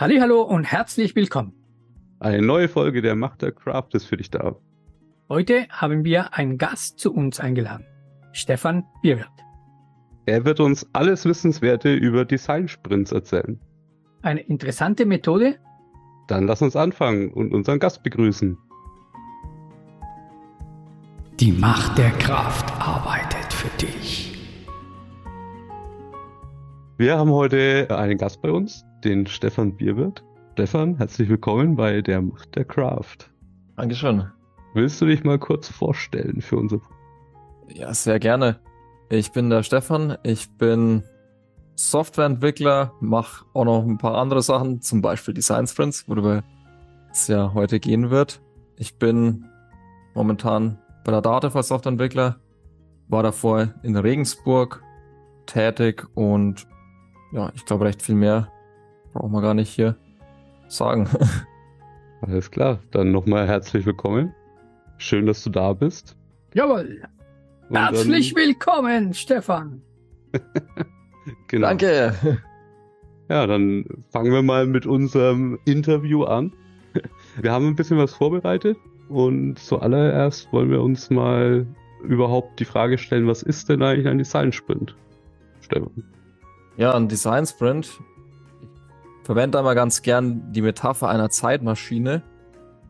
Hallo und herzlich willkommen. Eine neue Folge der Macht der Craft ist für dich da. Heute haben wir einen Gast zu uns eingeladen, Stefan Bierwirt. Er wird uns alles Wissenswerte über Design-Sprints erzählen. Eine interessante Methode? Dann lass uns anfangen und unseren Gast begrüßen. Die Macht der Kraft arbeitet für dich. Wir haben heute einen Gast bei uns, den Stefan Bierwirt. Stefan, herzlich willkommen bei der Macht der Craft. Dankeschön. Willst du dich mal kurz vorstellen für unsere? Ja, sehr gerne. Ich bin der Stefan. Ich bin Softwareentwickler, mache auch noch ein paar andere Sachen, zum Beispiel Design Sprints, worüber es ja heute gehen wird. Ich bin momentan bei der Data als Softwareentwickler, war davor in Regensburg tätig und ja, ich glaube recht viel mehr brauchen wir gar nicht hier sagen. Alles klar, dann nochmal herzlich willkommen. Schön, dass du da bist. Jawohl. Und herzlich dann... willkommen, Stefan. genau. Danke. Ja, dann fangen wir mal mit unserem Interview an. Wir haben ein bisschen was vorbereitet und zuallererst wollen wir uns mal überhaupt die Frage stellen, was ist denn eigentlich ein Design Sprint? Stefan. Ja, ein Design Sprint verwende einmal ganz gern die Metapher einer Zeitmaschine.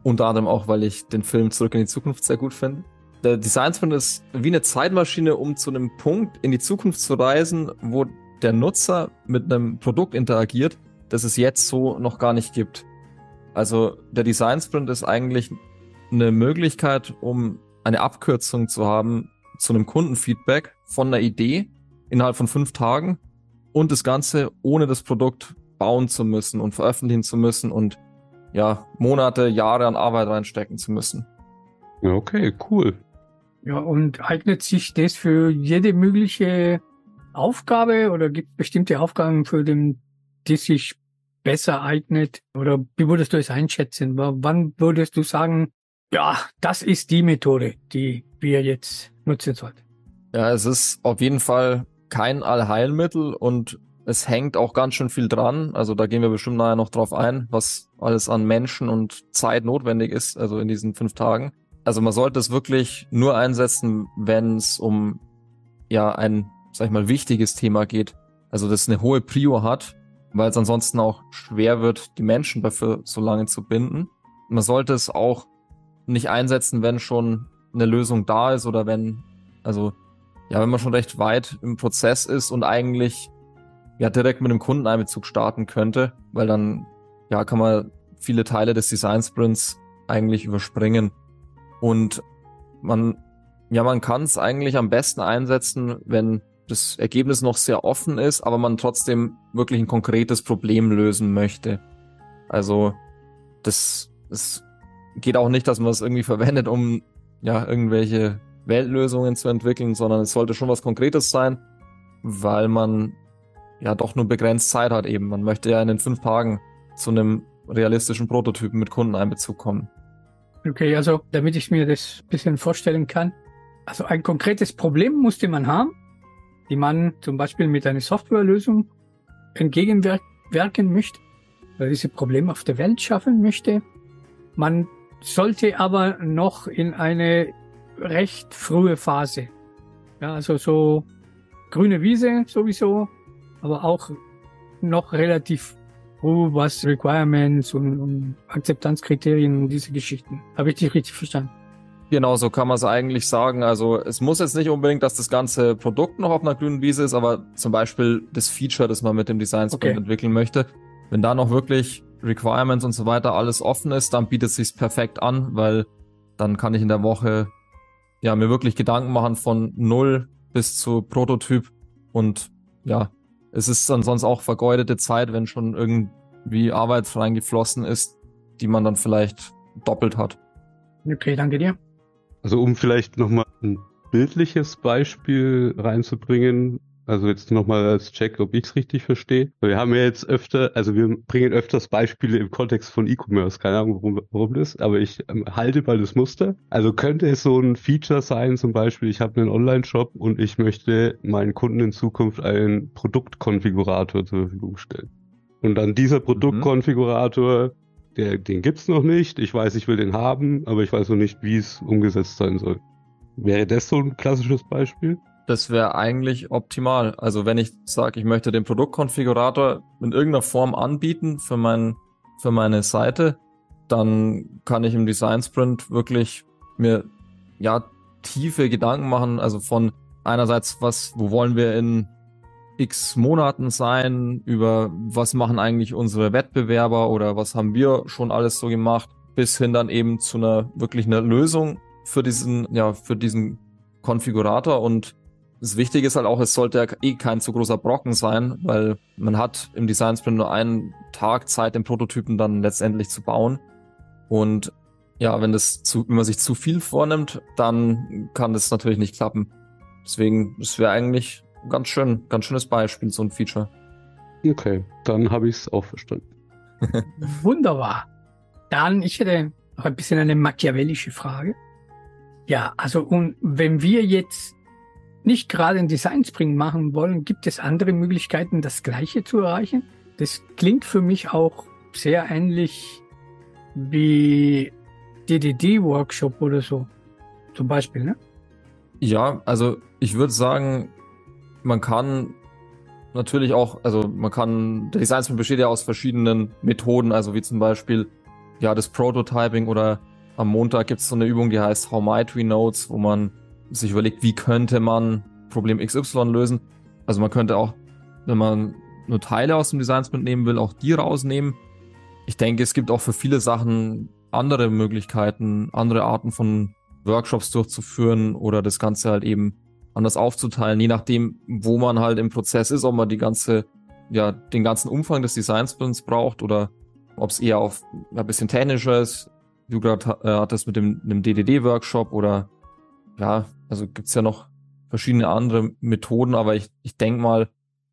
Unter anderem auch, weil ich den Film Zurück in die Zukunft sehr gut finde. Der Design Sprint ist wie eine Zeitmaschine, um zu einem Punkt in die Zukunft zu reisen, wo der Nutzer mit einem Produkt interagiert, das es jetzt so noch gar nicht gibt. Also der Design Sprint ist eigentlich eine Möglichkeit, um eine Abkürzung zu haben zu einem Kundenfeedback von einer Idee innerhalb von fünf Tagen und das Ganze ohne das Produkt bauen zu müssen und veröffentlichen zu müssen und ja, Monate, Jahre an Arbeit reinstecken zu müssen. Okay, cool. Ja, und eignet sich das für jede mögliche Aufgabe oder gibt es bestimmte Aufgaben, für den, die sich besser eignet? Oder wie würdest du es einschätzen? Wann würdest du sagen, ja, das ist die Methode, die wir jetzt nutzen sollten? Ja, es ist auf jeden Fall kein Allheilmittel und es hängt auch ganz schön viel dran. Also da gehen wir bestimmt nachher noch drauf ein, was alles an Menschen und Zeit notwendig ist, also in diesen fünf Tagen. Also man sollte es wirklich nur einsetzen, wenn es um ja ein, sag ich mal, wichtiges Thema geht. Also das eine hohe Prio hat, weil es ansonsten auch schwer wird, die Menschen dafür so lange zu binden. Man sollte es auch nicht einsetzen, wenn schon eine Lösung da ist oder wenn, also ja, wenn man schon recht weit im Prozess ist und eigentlich ja direkt mit einem Kundeneinbezug starten könnte, weil dann ja kann man viele Teile des Design Sprints eigentlich überspringen und man ja man kann es eigentlich am besten einsetzen, wenn das Ergebnis noch sehr offen ist, aber man trotzdem wirklich ein konkretes Problem lösen möchte. Also das, das geht auch nicht, dass man es irgendwie verwendet, um ja irgendwelche Weltlösungen zu entwickeln, sondern es sollte schon was Konkretes sein, weil man ja doch nur begrenzt Zeit hat eben. Man möchte ja in den fünf Tagen zu einem realistischen Prototypen mit Kundeneinbezug kommen. Okay, also damit ich mir das bisschen vorstellen kann. Also ein konkretes Problem musste man haben, die man zum Beispiel mit einer Softwarelösung entgegenwirken möchte, weil diese Probleme auf der Welt schaffen möchte. Man sollte aber noch in eine recht frühe Phase. Ja, also so grüne Wiese sowieso, aber auch noch relativ früh, was Requirements und, und Akzeptanzkriterien und diese Geschichten. Habe ich dich richtig verstanden? Genau, so kann man es eigentlich sagen. Also es muss jetzt nicht unbedingt, dass das ganze Produkt noch auf einer grünen Wiese ist, aber zum Beispiel das Feature, das man mit dem Design Sprint okay. entwickeln möchte. Wenn da noch wirklich Requirements und so weiter alles offen ist, dann bietet es sich perfekt an, weil dann kann ich in der Woche ja mir wirklich Gedanken machen von null bis zu Prototyp und ja, es ist dann sonst auch vergeudete Zeit, wenn schon irgendwie Arbeit reingeflossen ist, die man dann vielleicht doppelt hat. Okay, danke dir. Also um vielleicht nochmal ein bildliches Beispiel reinzubringen, also jetzt nochmal als Check, ob ich es richtig verstehe. Wir haben ja jetzt öfter, also wir bringen öfters Beispiele im Kontext von E-Commerce, keine Ahnung, warum, warum das, aber ich ähm, halte mal das Muster. Also könnte es so ein Feature sein, zum Beispiel, ich habe einen Online-Shop und ich möchte meinen Kunden in Zukunft einen Produktkonfigurator zur Verfügung stellen. Und dann dieser Produktkonfigurator, der, den gibt's noch nicht. Ich weiß, ich will den haben, aber ich weiß noch nicht, wie es umgesetzt sein soll. Wäre das so ein klassisches Beispiel? Das wäre eigentlich optimal. Also wenn ich sage, ich möchte den Produktkonfigurator in irgendeiner Form anbieten für, mein, für meine Seite, dann kann ich im Design Sprint wirklich mir ja tiefe Gedanken machen. Also von einerseits, was, wo wollen wir in x Monaten sein, über was machen eigentlich unsere Wettbewerber oder was haben wir schon alles so gemacht, bis hin dann eben zu einer wirklich einer Lösung für diesen, ja, für diesen Konfigurator und das Wichtige ist halt auch, es sollte ja eh kein zu großer Brocken sein, weil man hat im Design Sprint nur einen Tag Zeit, den Prototypen dann letztendlich zu bauen. Und ja, wenn das zu, wenn man sich zu viel vornimmt, dann kann das natürlich nicht klappen. Deswegen, es wäre eigentlich ganz schön, ganz schönes Beispiel, so ein Feature. Okay, dann habe ich es auch verstanden. Wunderbar. Dann, ich hätte noch ein bisschen eine machiavellische Frage. Ja, also, und wenn wir jetzt nicht gerade ein Design Sprint machen wollen, gibt es andere Möglichkeiten, das Gleiche zu erreichen? Das klingt für mich auch sehr ähnlich wie DDD-Workshop oder so. Zum Beispiel, ne? Ja, also ich würde sagen, man kann natürlich auch, also man kann, der Design Sprint besteht ja aus verschiedenen Methoden, also wie zum Beispiel ja das Prototyping oder am Montag gibt es so eine Übung, die heißt How Might We Notes, wo man sich überlegt, wie könnte man Problem XY lösen. Also man könnte auch, wenn man nur Teile aus dem Design Sprint nehmen will, auch die rausnehmen. Ich denke, es gibt auch für viele Sachen andere Möglichkeiten, andere Arten von Workshops durchzuführen oder das Ganze halt eben anders aufzuteilen, je nachdem, wo man halt im Prozess ist, ob man die ganze, ja, den ganzen Umfang des Design Sprints braucht oder ob es eher auf ein bisschen technischer ist, du gerade äh, hattest mit dem, dem DDD-Workshop oder ja, also gibt's ja noch verschiedene andere Methoden, aber ich, ich denke mal,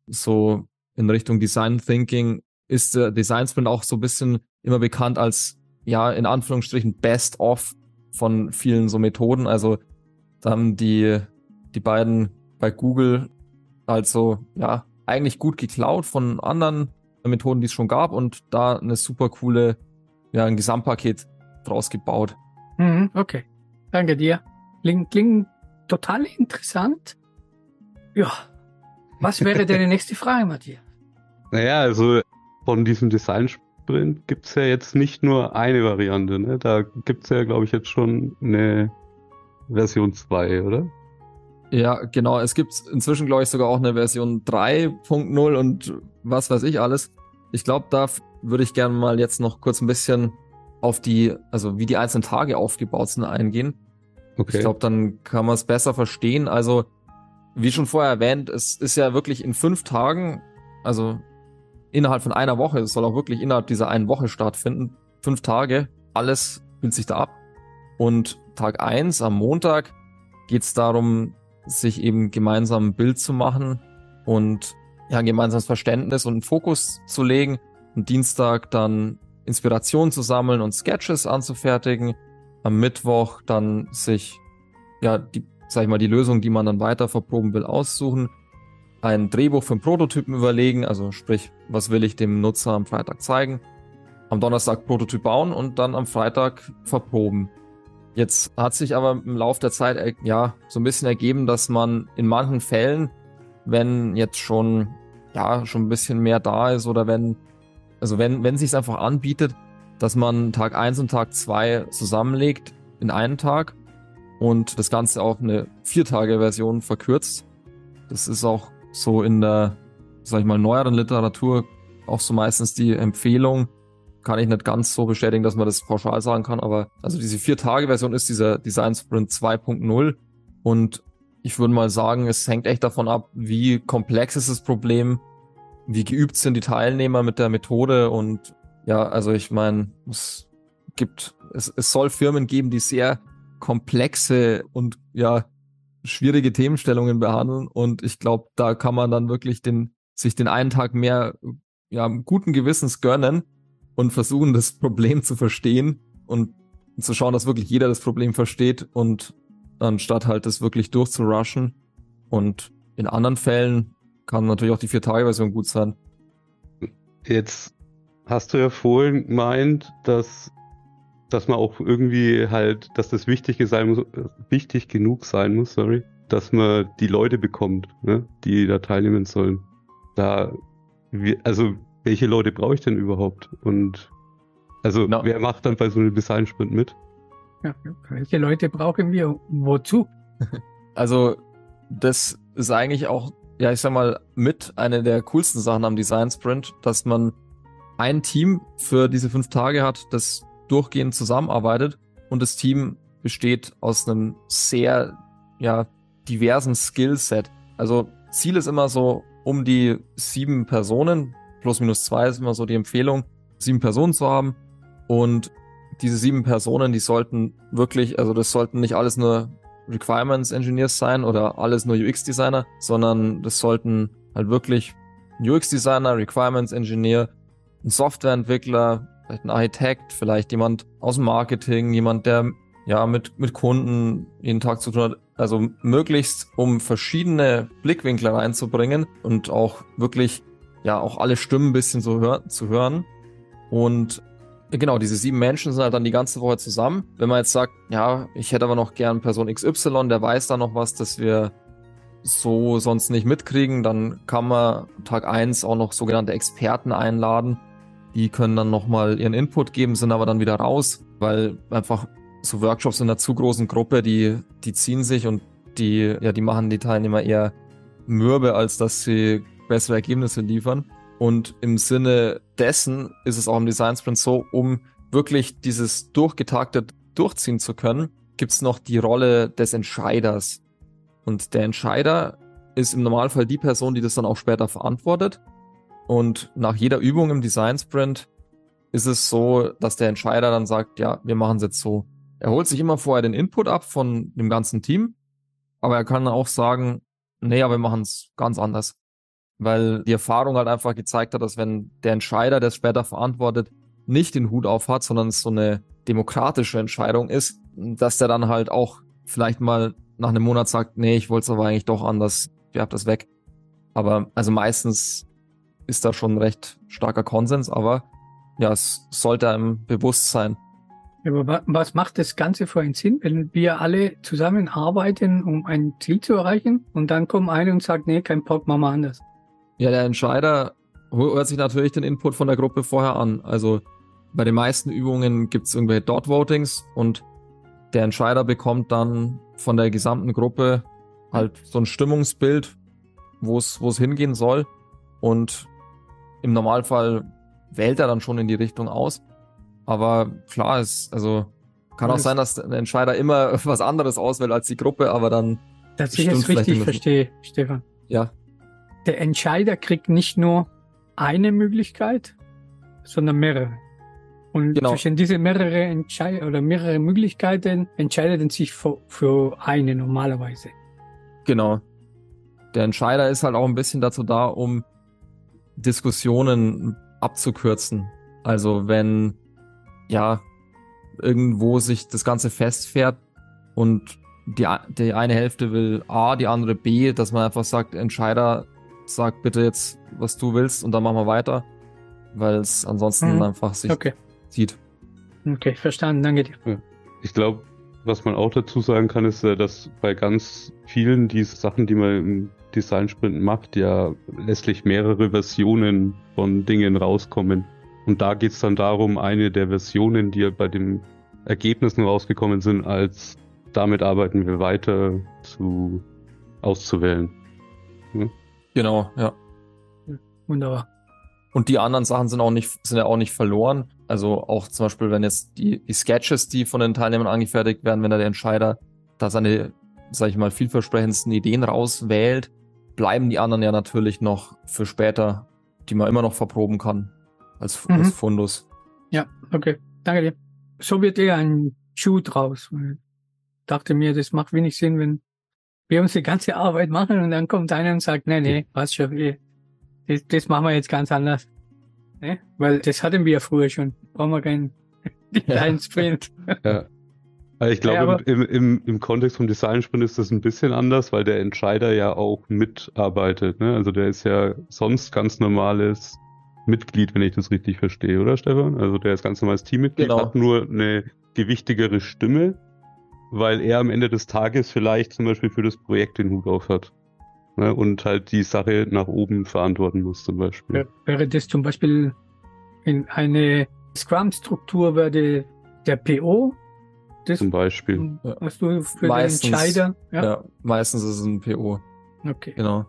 so in Richtung Design Thinking ist der Design Sprint auch so ein bisschen immer bekannt als, ja, in Anführungsstrichen Best of von vielen so Methoden. Also da haben die, die beiden bei Google also, ja, eigentlich gut geklaut von anderen Methoden, die es schon gab und da eine super coole, ja, ein Gesamtpaket draus gebaut. Mhm, okay. Danke dir. Klingt, klingt total interessant. Ja. Was wäre deine nächste Frage, Matthias? Naja, also von diesem Design-Sprint gibt es ja jetzt nicht nur eine Variante. Ne? Da gibt es ja, glaube ich, jetzt schon eine Version 2, oder? Ja, genau. Es gibt inzwischen, glaube ich, sogar auch eine Version 3.0 und was weiß ich alles. Ich glaube, da würde ich gerne mal jetzt noch kurz ein bisschen auf die, also wie die einzelnen Tage aufgebaut sind, eingehen. Okay. Ich glaube, dann kann man es besser verstehen. Also, wie schon vorher erwähnt, es ist ja wirklich in fünf Tagen, also innerhalb von einer Woche, es soll auch wirklich innerhalb dieser einen Woche stattfinden, fünf Tage, alles spielt sich da ab. Und Tag eins am Montag geht es darum, sich eben gemeinsam ein Bild zu machen und ja, ein gemeinsames Verständnis und einen Fokus zu legen. Am Dienstag dann Inspiration zu sammeln und Sketches anzufertigen am Mittwoch dann sich, ja, die, sag ich mal, die Lösung, die man dann weiter verproben will, aussuchen, ein Drehbuch für einen Prototypen überlegen, also sprich, was will ich dem Nutzer am Freitag zeigen, am Donnerstag Prototyp bauen und dann am Freitag verproben. Jetzt hat sich aber im Laufe der Zeit äh, ja so ein bisschen ergeben, dass man in manchen Fällen, wenn jetzt schon ja schon ein bisschen mehr da ist oder wenn also wenn wenn sich einfach anbietet, dass man Tag 1 und Tag 2 zusammenlegt in einen Tag und das Ganze auf eine Viertage-Version verkürzt. Das ist auch so in der, sag ich mal, neueren Literatur auch so meistens die Empfehlung. Kann ich nicht ganz so bestätigen, dass man das pauschal sagen kann, aber also diese Vier-Tage-Version ist dieser Design Sprint 2.0 und ich würde mal sagen, es hängt echt davon ab, wie komplex ist das Problem, wie geübt sind die Teilnehmer mit der Methode und ja, also ich meine, es gibt, es, es soll Firmen geben, die sehr komplexe und ja, schwierige Themenstellungen behandeln. Und ich glaube, da kann man dann wirklich den, sich den einen Tag mehr ja, guten Gewissens gönnen und versuchen, das Problem zu verstehen und zu schauen, dass wirklich jeder das Problem versteht und anstatt halt das wirklich durchzurushen. Und in anderen Fällen kann natürlich auch die Vier-Tage-Version gut sein. Jetzt hast du ja vorhin gemeint, dass, dass man auch irgendwie halt, dass das wichtig sein muss, wichtig genug sein muss, sorry, dass man die Leute bekommt, ne, die da teilnehmen sollen. Da, wie, also welche Leute brauche ich denn überhaupt? Und also No. wer macht dann bei so einem Design-Sprint mit? Ja, welche Leute brauchen wir? Wozu? Also, das ist eigentlich auch, ja, ich sag mal, mit eine der coolsten Sachen am Design Sprint, dass man ein Team für diese fünf Tage hat, das durchgehend zusammenarbeitet und das Team besteht aus einem sehr, ja, diversen Skillset. Also, Ziel ist immer so um die sieben Personen, plus minus zwei ist immer so die Empfehlung, sieben Personen zu haben und diese sieben Personen, die sollten wirklich, also das sollten nicht alles nur Requirements Engineers sein oder alles nur UX Designer, sondern das sollten halt wirklich UX Designer, Requirements Engineer, ein Softwareentwickler, vielleicht ein Architekt, vielleicht jemand aus dem Marketing, jemand, der ja mit, mit Kunden jeden Tag zu tun hat. Also möglichst, um verschiedene Blickwinkel reinzubringen und auch wirklich, ja, auch alle Stimmen ein bisschen so hör zu hören. Und Genau, diese sieben Menschen sind halt dann die ganze Woche zusammen. Wenn man jetzt sagt, ja, ich hätte aber noch gern Person XY, der weiß da noch was, dass wir so sonst nicht mitkriegen, dann kann man Tag eins auch noch sogenannte Experten einladen. Die können dann nochmal ihren Input geben, sind aber dann wieder raus, weil einfach so Workshops in einer zu großen Gruppe, die, die ziehen sich und die, ja, die machen die Teilnehmer eher mürbe, als dass sie bessere Ergebnisse liefern. Und im Sinne dessen ist es auch im Design Sprint so, um wirklich dieses durchgetaktet durchziehen zu können, gibt's noch die Rolle des Entscheiders. Und der Entscheider ist im Normalfall die Person, die das dann auch später verantwortet. Und nach jeder Übung im Design Sprint ist es so, dass der Entscheider dann sagt, ja, wir machen es jetzt so. Er holt sich immer vorher den Input ab von dem ganzen Team, aber er kann auch sagen, nee, aber wir machen es ganz anders weil die Erfahrung halt einfach gezeigt hat, dass wenn der Entscheider, der es später verantwortet, nicht den Hut auf hat, sondern es so eine demokratische Entscheidung ist, dass der dann halt auch vielleicht mal nach einem Monat sagt, nee, ich wollte es aber eigentlich doch anders, ihr habt das weg. Aber also meistens ist da schon ein recht starker Konsens, aber ja, es sollte einem bewusst sein. Aber wa- was macht das Ganze für einen Sinn, wenn wir alle zusammenarbeiten, um ein Ziel zu erreichen und dann kommt einer und sagt, nee, kein Bock, machen wir anders. Ja, der Entscheider hört sich natürlich den Input von der Gruppe vorher an. Also bei den meisten Übungen gibt's irgendwelche Dot-Votings und der Entscheider bekommt dann von der gesamten Gruppe halt so ein Stimmungsbild, wo es wo es hingehen soll. Und im Normalfall wählt er dann schon in die Richtung aus. Aber klar ist, also kann auch sein, dass der Entscheider immer was anderes auswählt als die Gruppe, aber dann, Dass ich es richtig verstehe, Stefan. ja, Der Entscheider kriegt nicht nur eine Möglichkeit, sondern mehrere. Und Genau. zwischen diese mehrere Entschei oder mehrere Möglichkeiten entscheidet er sich für, für eine normalerweise. Genau. Der Entscheider ist halt auch ein bisschen dazu da, um Diskussionen abzukürzen. Also wenn ja irgendwo sich das Ganze festfährt und die, die eine Hälfte will A, die andere B, dass man einfach sagt, Entscheider, sag bitte jetzt, was du willst und dann machen wir weiter, weil es ansonsten Mhm. einfach sich Okay, zieht. okay, verstanden, danke dir. Ich glaube, was man auch dazu sagen kann, ist, äh, dass bei ganz vielen dieser Sachen, die man im Design-Sprint macht, ja letztlich mehrere Versionen von Dingen rauskommen. Und da geht es dann darum, eine der Versionen, die ja bei den Ergebnissen rausgekommen sind, als damit arbeiten wir weiter zu auszuwählen. Genau, ja. Wunderbar. Und die anderen Sachen sind auch nicht, sind ja auch nicht verloren. Also auch zum Beispiel, wenn jetzt die, die Sketches, die von den Teilnehmern angefertigt werden, wenn da der Entscheider da seine, sag ich mal, vielversprechendsten Ideen rauswählt, bleiben die anderen ja natürlich noch für später, die man immer noch verproben kann. Als, Mhm. als Fundus. Ja, okay, danke dir. So wird eher ein Schuh draus. Ich dachte mir, das macht wenig Sinn, wenn wir uns die ganze Arbeit machen und dann kommt einer und sagt, nee, nee, passt schon, wir- das, das machen wir jetzt ganz anders. Ne? Weil das hatten wir ja früher schon. Brauchen wir keinen kleinen Sprint. Ja. Also ich glaube, Ja, im, im, im Kontext vom Design-Sprint ist das ein bisschen anders, weil der Entscheider ja auch mitarbeitet. Ne? Also der ist ja sonst ganz normales Mitglied, wenn ich das richtig verstehe, oder Stefan? Also der ist ganz normales Teammitglied, Genau. hat nur eine gewichtigere Stimme, weil er am Ende des Tages vielleicht zum Beispiel für das Projekt den Hut auf hat. Ne? Und halt die Sache nach oben verantworten muss zum Beispiel. Wär- Wäre das zum Beispiel in eine Scrum-Struktur würde der PO das Zum Beispiel. Ja. was du für Meistens, den Entscheider? Ja. meistens ist es ein PO. Okay. Genau.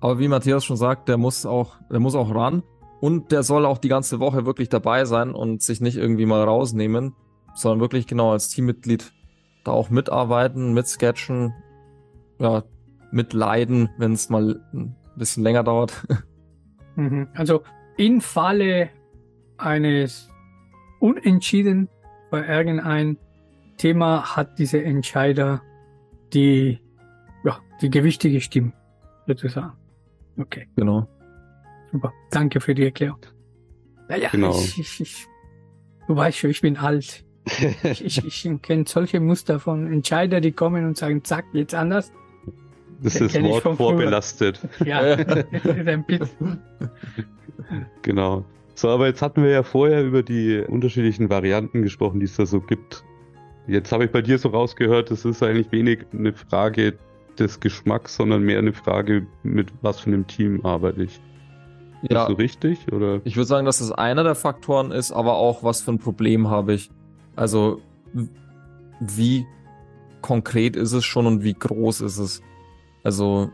Aber wie Matthias schon sagt, der muss auch, der muss auch ran und der soll auch die ganze Woche wirklich dabei sein und sich nicht irgendwie mal rausnehmen, sondern wirklich genau als Teammitglied da auch mitarbeiten, mitsketchen, ja, mitleiden, wenn es mal ein bisschen länger dauert. Mhm. Also im Falle eines Unentschieden bei irgendein Thema hat dieser Entscheider die, ja, die gewichtige Stimme, sozusagen. Okay, genau. super. Danke für die Erklärung. Naja, Genau. ich, ich, ich, du weißt schon, ich bin alt. Ich, ich, ich kenne solche Muster von Entscheider, die kommen und sagen, zack, jetzt anders. Das ist Wort vorbelastet. Ja, das ist ein bisschen. Genau. So, aber jetzt hatten wir ja vorher über die unterschiedlichen Varianten gesprochen, die es da so gibt. Jetzt habe ich bei dir so rausgehört, es ist eigentlich wenig eine Frage des Geschmacks, sondern mehr eine Frage, mit was für einem Team arbeite ich. Ist Ja, das so richtig? Oder? ich würde sagen, dass das einer der Faktoren ist, aber auch was für ein Problem habe ich. Also wie konkret ist es schon und wie groß ist es? Also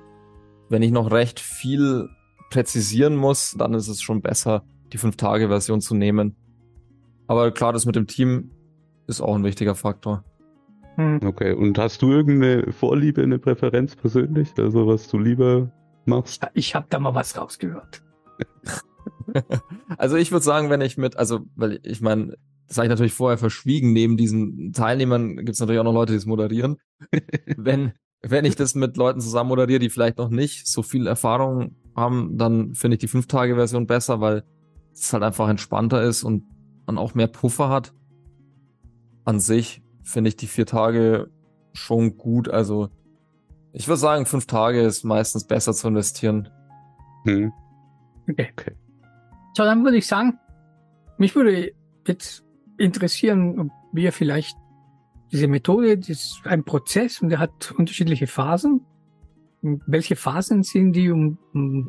wenn ich noch recht viel präzisieren muss, dann ist es schon besser, die 5-Tage-Version zu nehmen. Aber klar, das mit dem Team ist auch ein wichtiger Faktor. Hm. Okay, und hast du irgendeine Vorliebe, eine Präferenz persönlich? Also was du lieber machst? Ich habe da mal was rausgehört. Also ich würde sagen, wenn ich mit, also, weil ich meine, das habe ich natürlich vorher verschwiegen, neben diesen Teilnehmern gibt es natürlich auch noch Leute, die es moderieren. wenn, wenn ich das mit Leuten zusammen moderiere, die vielleicht noch nicht so viel Erfahrung haben, dann finde ich die 5-Tage-Version besser, weil es halt einfach entspannter ist und man auch mehr Puffer hat. An sich finde ich die vier Tage schon gut. Also ich würde sagen, fünf Tage ist meistens besser zu investieren. Hm. Okay. Okay. So, dann würde ich sagen, mich würde jetzt interessieren, ob wir vielleicht diese Methode, das ist ein Prozess und der hat unterschiedliche Phasen. Welche Phasen sind die und,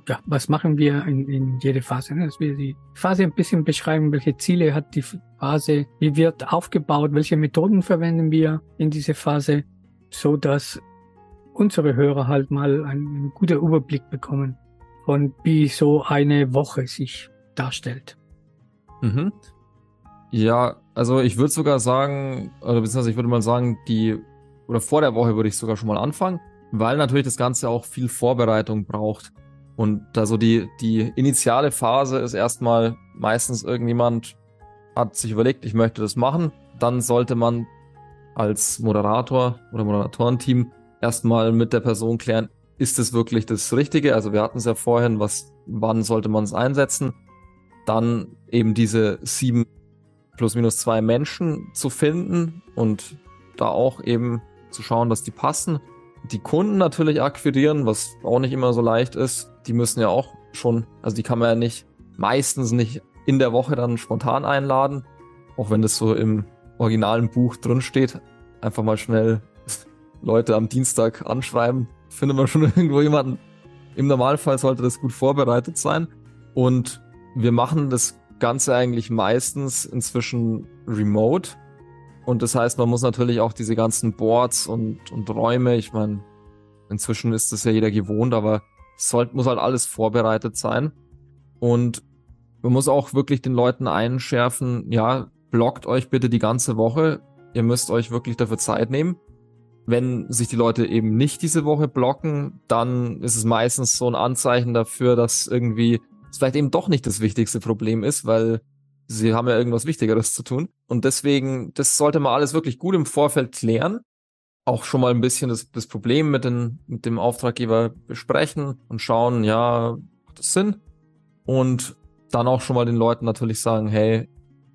ja, was machen wir in, in jede Phase? ne? Dass wir die Phase ein bisschen beschreiben, welche Ziele hat die Phase, wie wird aufgebaut, welche Methoden verwenden wir in diese Phase, so dass unsere Hörer halt mal einen, einen guten Überblick bekommen von wie so eine Woche sich darstellt. Mhm. Ja, also ich würde sogar sagen, oder beziehungsweise ich würde mal sagen, die, oder vor der Woche würde ich sogar schon mal anfangen, weil natürlich das Ganze auch viel Vorbereitung braucht. Und da so die, die initiale Phase ist erstmal meistens irgendjemand hat sich überlegt, ich möchte das machen. Dann sollte man als Moderator oder Moderatorenteam erstmal mit der Person klären, ist es wirklich das Richtige? Also wir hatten es ja vorhin, was, wann sollte man es einsetzen? Dann eben diese sieben plus minus zwei Menschen zu finden und da auch eben zu schauen, dass die passen. Die Kunden natürlich akquirieren, was auch nicht immer so leicht ist. Die müssen ja auch schon, also die kann man ja nicht, meistens nicht in der Woche dann spontan einladen, auch wenn das so im originalen Buch drin steht. Einfach mal schnell Leute am Dienstag anschreiben, findet man schon irgendwo jemanden. Im Normalfall sollte das gut vorbereitet sein. Und wir machen das Ganze eigentlich meistens inzwischen remote. Und das heißt, man muss natürlich auch diese ganzen Boards und, und Räume, ich meine, inzwischen ist das ja jeder gewohnt, aber es soll, muss halt alles vorbereitet sein. Und man muss auch wirklich den Leuten einschärfen, ja, blockt euch bitte die ganze Woche. Ihr müsst euch wirklich dafür Zeit nehmen. Wenn sich die Leute eben nicht diese Woche blocken, dann ist es meistens so ein Anzeichen dafür, dass irgendwie es vielleicht eben doch nicht das wichtigste Problem ist, weil sie haben ja irgendwas Wichtigeres zu tun. Und deswegen, das sollte man alles wirklich gut im Vorfeld klären. Auch schon mal ein bisschen das, das Problem mit, den, mit dem Auftraggeber besprechen und schauen, ja, macht das Sinn? Und dann auch schon mal den Leuten natürlich sagen, hey,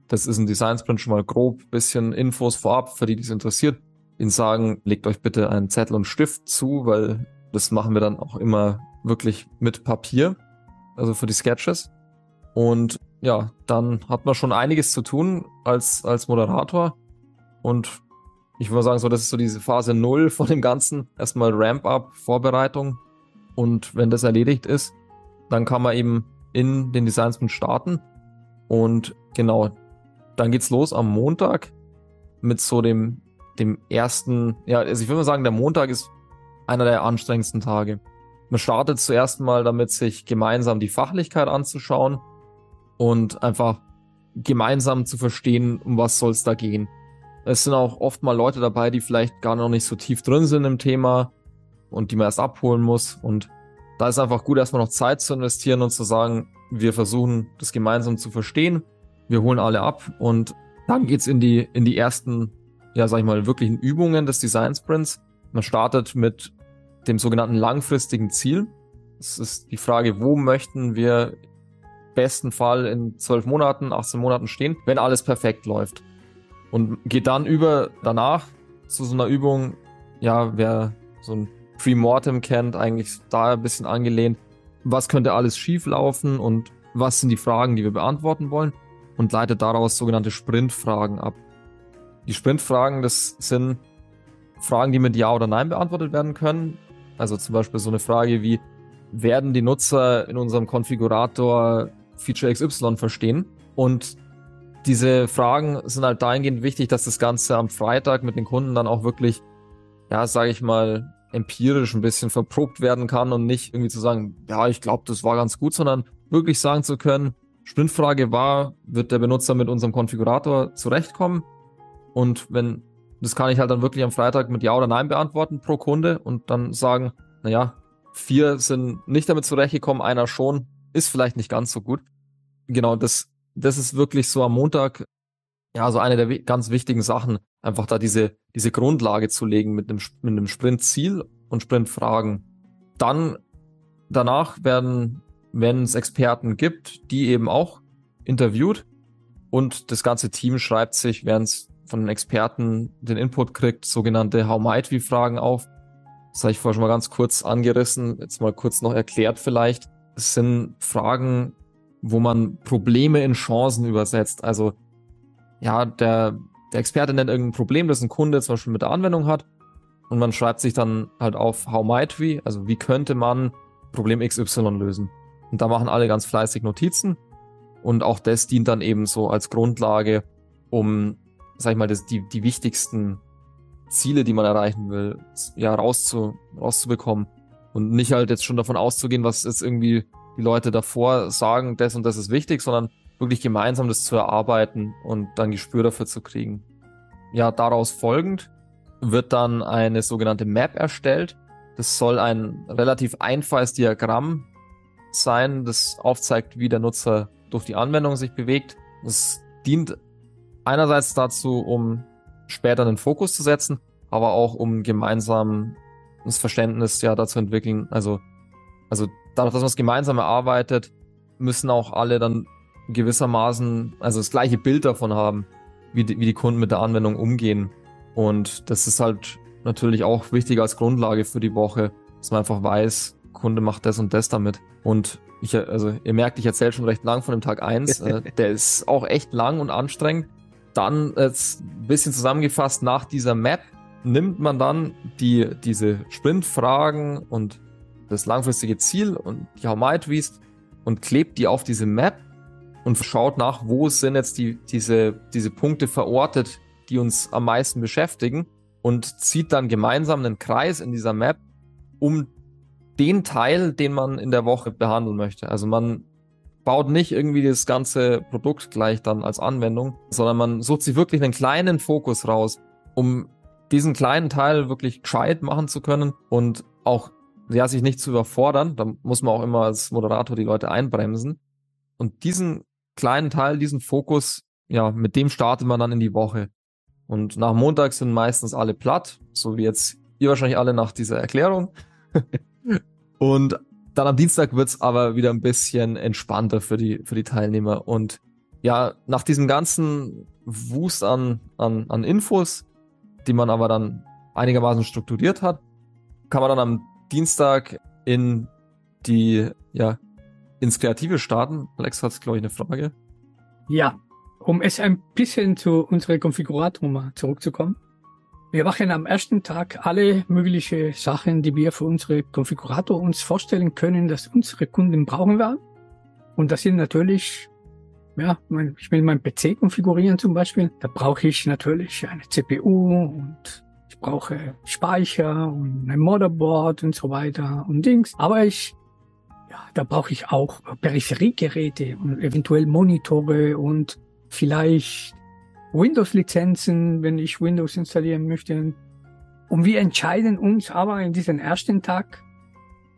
das ist ein Design Sprint schon mal grob, bisschen Infos vorab, für die, die es interessiert. Ihnen sagen, legt euch bitte einen Zettel und Stift zu, weil das machen wir dann auch immer wirklich mit Papier, also für die Sketches. Und ja, dann hat man schon einiges zu tun als, als Moderator. Und ich würde sagen, so, das ist so diese Phase null von dem Ganzen. Erstmal Ramp-up, Vorbereitung. Und wenn das erledigt ist, dann kann man eben in den Design Sprint starten. Und genau, dann geht's los am Montag mit so dem, dem ersten, ja, also ich würde mal sagen, der Montag ist einer der anstrengendsten Tage. Man startet zuerst mal damit, sich gemeinsam die Fachlichkeit anzuschauen und einfach gemeinsam zu verstehen, um was soll es da gehen. Es sind auch oft mal Leute dabei, die vielleicht gar noch nicht so tief drin sind im Thema und die man erst abholen muss. Und da ist einfach gut, erstmal noch Zeit zu investieren und zu sagen, wir versuchen das gemeinsam zu verstehen. Wir holen alle ab und dann geht's in die, in die ersten, ja, sag ich mal, wirklichen Übungen des Design Sprints. Man startet mit dem sogenannten langfristigen Ziel. Es ist die Frage, wo möchten wir besten Fall in zwölf Monaten, 18 Monaten stehen, wenn alles perfekt läuft. Und geht dann über danach zu so einer Übung, ja, wer so ein Pre-Mortem kennt, eigentlich da ein bisschen angelehnt. Was könnte alles schief laufen und was sind die Fragen, die wir beantworten wollen? Und leitet daraus sogenannte Sprintfragen ab. Die Sprintfragen, das sind Fragen, die mit Ja oder Nein beantwortet werden können. Also zum Beispiel so eine Frage wie, werden die Nutzer in unserem Konfigurator Feature XY verstehen? Und diese Fragen sind halt dahingehend wichtig, dass das Ganze am Freitag mit den Kunden dann auch wirklich, ja, sage ich mal, empirisch ein bisschen verprobt werden kann und nicht irgendwie zu sagen, ja, ich glaube, das war ganz gut, sondern wirklich sagen zu können, Sprintfrage war, wird der Benutzer mit unserem Konfigurator zurechtkommen? Und wenn, das kann ich halt dann wirklich am Freitag mit Ja oder Nein beantworten pro Kunde und dann sagen, naja, vier sind nicht damit zurechtgekommen, einer schon, ist vielleicht nicht ganz so gut. Genau, das, das ist wirklich so am Montag, ja, so eine der ganz wichtigen Sachen, einfach da diese, diese Grundlage zu legen mit einem, mit einem Sprintziel und Sprintfragen. Dann danach werden, wenn es Experten gibt, die eben auch interviewt und das ganze Team schreibt sich, während es von den Experten den Input kriegt, sogenannte How Might We Fragen auf. Das habe ich vorher schon mal ganz kurz angerissen, jetzt mal kurz noch erklärt vielleicht. Sind Fragen, wo man Probleme in Chancen übersetzt. Also ja, der der Experte nennt irgendein Problem, das ein Kunde zum Beispiel mit der Anwendung hat. Und man schreibt sich dann halt auf How might we, also wie könnte man Problem XY lösen. Und da machen alle ganz fleißig Notizen. Und auch das dient dann eben so als Grundlage, um, sag ich mal, das, die, die wichtigsten Ziele, die man erreichen will, ja, rauszu, rauszubekommen. Und nicht halt jetzt schon davon auszugehen, was jetzt irgendwie die Leute davor sagen, das und das ist wichtig, sondern wirklich gemeinsam das zu erarbeiten und dann Gespür dafür zu kriegen. Ja, daraus folgend wird dann eine sogenannte Map erstellt. Das soll ein relativ einfaches Diagramm sein, das aufzeigt, wie der Nutzer durch die Anwendung sich bewegt. Das dient einerseits dazu, um später einen Fokus zu setzen, aber auch um gemeinsam das Verständnis ja dazu entwickeln. Also, also dadurch, dass man es gemeinsam erarbeitet, müssen auch alle dann gewissermaßen, also das gleiche Bild davon haben, wie die, wie die Kunden mit der Anwendung umgehen. Und das ist halt natürlich auch wichtig als Grundlage für die Woche, dass man einfach weiß, Kunde macht das und das damit. Und ich, also ihr merkt, ich erzähle schon recht lang von dem Tag eins. Äh, der ist auch echt lang und anstrengend. Dann jetzt ein bisschen zusammengefasst, nach dieser Map nimmt man dann die, diese Sprintfragen und das langfristige Ziel und die How Might We's und klebt die auf diese Map und schaut nach, wo sind jetzt die, diese, diese Punkte verortet, die uns am meisten beschäftigen und zieht dann gemeinsam einen Kreis in dieser Map um den Teil, den man in der Woche behandeln möchte. Also man baut nicht irgendwie das ganze Produkt gleich dann als Anwendung, sondern man sucht sich wirklich einen kleinen Fokus raus, um diesen kleinen Teil wirklich gescheit machen zu können und auch ja, sich nicht zu überfordern. Da muss man auch immer als Moderator die Leute einbremsen. Und diesen kleinen Teil, diesen Fokus, ja, mit dem startet man dann in die Woche. Und nach Montag sind meistens alle platt, so wie jetzt ihr wahrscheinlich alle nach dieser Erklärung. und dann am Dienstag wird's aber wieder ein bisschen entspannter für die, für die Teilnehmer. Und ja, nach diesem ganzen Wust an, an, an Infos, die man aber dann einigermaßen strukturiert hat, kann man dann am Dienstag in die ja, ins Kreative starten. Alex hat, glaube ich, eine Frage. Ja, um es ein bisschen zu unserer Konfigurator zurückzukommen. Wir machen am ersten Tag alle mögliche Sachen, die wir für unsere Konfigurator uns vorstellen können, dass unsere Kunden brauchen werden. Und das sind natürlich, ja, ich will meinen PC konfigurieren zum Beispiel. Da brauche ich natürlich eine CPU und ich brauche Speicher und ein Motherboard und so weiter und Dings. Aber ich, ja, da brauche ich auch Peripheriegeräte und eventuell Monitore und vielleicht Windows-Lizenzen, wenn ich Windows installieren möchte. Und wir entscheiden uns aber in diesem ersten Tag,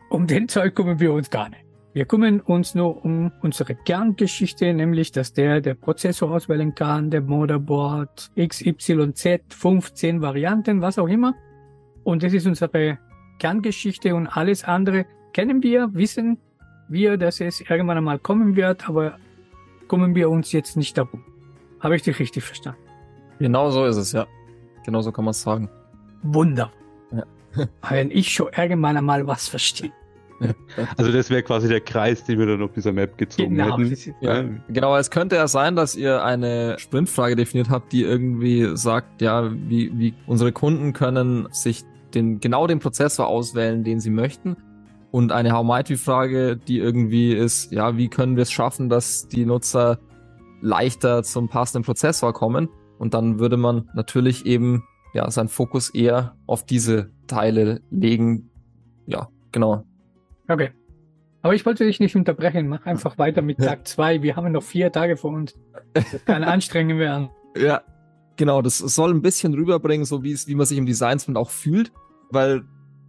um den Zeug kümmern wir uns gar nicht. Wir kümmern uns nur um unsere Kerngeschichte, nämlich dass der der Prozessor auswählen kann, der Motherboard, XYZ, 15 Varianten, was auch immer. Und das ist unsere Kerngeschichte und alles andere kennen wir, wissen wir, dass es irgendwann einmal kommen wird, aber kümmern wir uns jetzt nicht darum. Habe ich dich richtig verstanden? Genau so ist es, ja. Genau so kann man es sagen. Wunderbar. Ja. Wenn ich schon irgendwann einmal was verstehe. Also das wäre quasi der Kreis, den wir dann auf dieser Map gezogen genau, hätten. Ja, genau, es könnte ja sein, dass ihr eine Sprintfrage definiert habt, die irgendwie sagt, ja, wie, wie unsere Kunden können sich den, genau den Prozessor auswählen, den sie möchten. Und eine How Might We Frage, die irgendwie ist, ja, wie können wir es schaffen, dass die Nutzer leichter zum passenden Prozessor kommen. Und dann würde man natürlich eben ja seinen Fokus eher auf diese Teile legen. Ja, genau. Okay. Aber ich wollte dich nicht unterbrechen. Mach einfach weiter mit Tag zwei. Wir haben noch vier Tage vor uns. Das kann anstrengend werden. Ja, genau. Das soll ein bisschen rüberbringen, so wie es, wie man sich im Designsprint auch fühlt, weil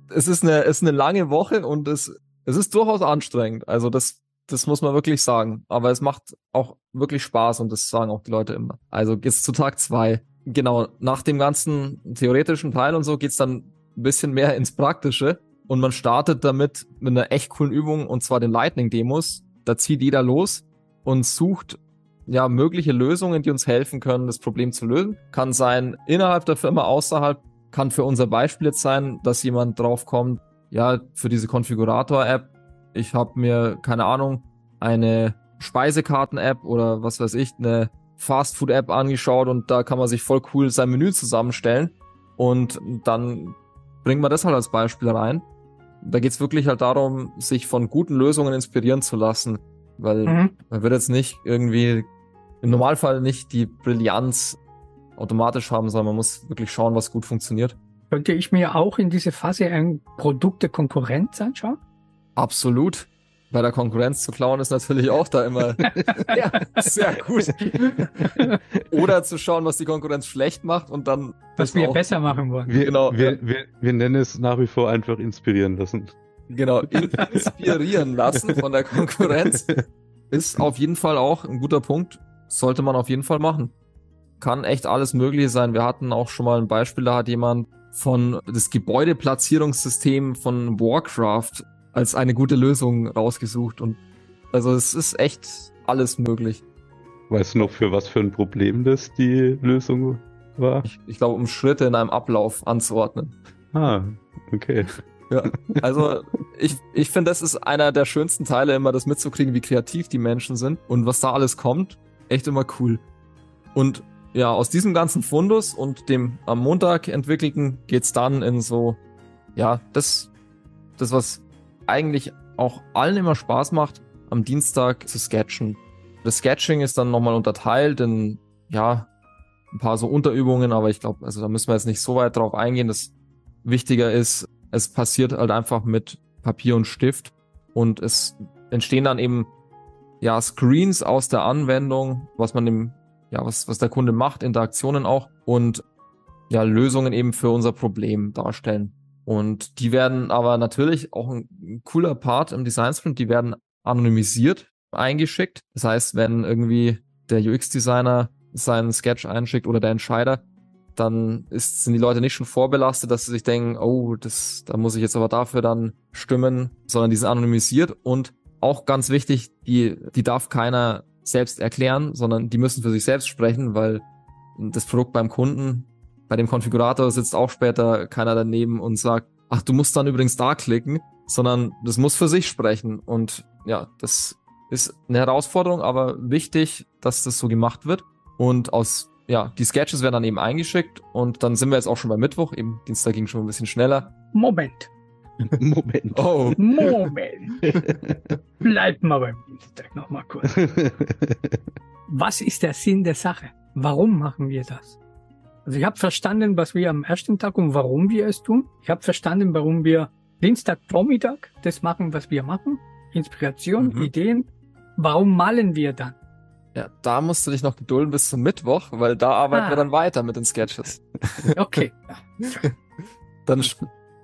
es ist eine, es ist eine lange Woche und es, es ist durchaus anstrengend. Also das das muss man wirklich sagen. Aber es macht auch wirklich Spaß und das sagen auch die Leute immer. Also geht's zu Tag zwei. Genau, nach dem ganzen theoretischen Teil und so geht's dann ein bisschen mehr ins Praktische. Und man startet damit mit einer echt coolen Übung und zwar den Lightning-Demos. Da zieht jeder los und sucht ja mögliche Lösungen, die uns helfen können, das Problem zu lösen. Kann sein innerhalb der Firma, außerhalb. Kann für unser Beispiel jetzt sein, dass jemand drauf kommt, ja, für diese Konfigurator-App ich habe mir, keine Ahnung, eine Speisekarten-App oder was weiß ich, eine Fast-Food-App angeschaut und da kann man sich voll cool sein Menü zusammenstellen. Und dann bringt man das halt als Beispiel rein. Da geht's wirklich halt darum, sich von guten Lösungen inspirieren zu lassen. Weil mhm. man wird jetzt nicht irgendwie, im Normalfall nicht die Brillanz automatisch haben, sondern man muss wirklich schauen, was gut funktioniert. Könnte ich mir auch in diese Phase ein Produkt der Konkurrenz anschauen? Absolut. Bei der Konkurrenz zu klauen ist natürlich auch da immer ja, sehr gut. Oder zu schauen, was die Konkurrenz schlecht macht und dann. Was wir besser machen wollen. Wir, genau. Wir, wir, wir nennen es nach wie vor einfach inspirieren lassen. Genau, inspirieren lassen von der Konkurrenz ist auf jeden Fall auch ein guter Punkt. Sollte man auf jeden Fall machen. Kann echt alles Mögliche sein. Wir hatten auch schon mal ein Beispiel, da hat jemand von das Gebäudeplatzierungssystem von Warcraft als eine gute Lösung rausgesucht. Und also es ist echt alles möglich. Weißt du noch, für was für ein Problem das die Lösung war? Ich, ich glaube, um Schritte in einem Ablauf anzuordnen. Ah, okay. Ja, also ich, ich finde, das ist einer der schönsten Teile, immer das mitzukriegen, wie kreativ die Menschen sind und was da alles kommt. Echt immer cool. Und ja, aus diesem ganzen Fundus und dem am Montag entwickelten geht's dann in so, ja, das, das, was eigentlich auch allen immer Spaß macht, am Dienstag zu sketchen. Das Sketching ist dann nochmal unterteilt in, ja, ein paar so Unterübungen, aber ich glaube, also da müssen wir jetzt nicht so weit drauf eingehen. Das wichtiger ist, es passiert halt einfach mit Papier und Stift und es entstehen dann eben ja Screens aus der Anwendung, was man dem ja was was der Kunde macht, Interaktionen auch und ja Lösungen eben für unser Problem darstellen. Und die werden aber natürlich auch ein cooler Part im Design Sprint, die werden anonymisiert eingeschickt. Das heißt, wenn irgendwie der UX-Designer seinen Sketch einschickt oder der Entscheider, dann ist, sind die Leute nicht schon vorbelastet, dass sie sich denken, oh, das, da muss ich jetzt aber dafür dann stimmen, sondern die sind anonymisiert und auch ganz wichtig, die, die darf keiner selbst erklären, sondern die müssen für sich selbst sprechen, weil das Produkt beim Kunden bei dem Konfigurator sitzt auch später keiner daneben und sagt, ach, du musst dann übrigens da klicken, sondern das muss für sich sprechen. Und ja, das ist eine Herausforderung, aber wichtig, dass das so gemacht wird. Und aus, ja, die Sketches werden dann eben eingeschickt und dann sind wir jetzt auch schon bei Mittwoch. Eben Dienstag ging schon ein bisschen schneller. Moment. Moment. Oh. Moment. Bleib mal beim Dienstag noch mal kurz. Was ist der Sinn der Sache? Warum machen wir das? Also ich habe verstanden, was wir am ersten Tag und warum wir es tun. Ich habe verstanden, warum wir Dienstagvormittag das machen, was wir machen. Inspiration, Mhm. Ideen. Warum malen wir dann? Ja, da musst du dich noch gedulden bis zum Mittwoch, weil da arbeiten Ah. wir dann weiter mit den Sketches. Okay. Dann sch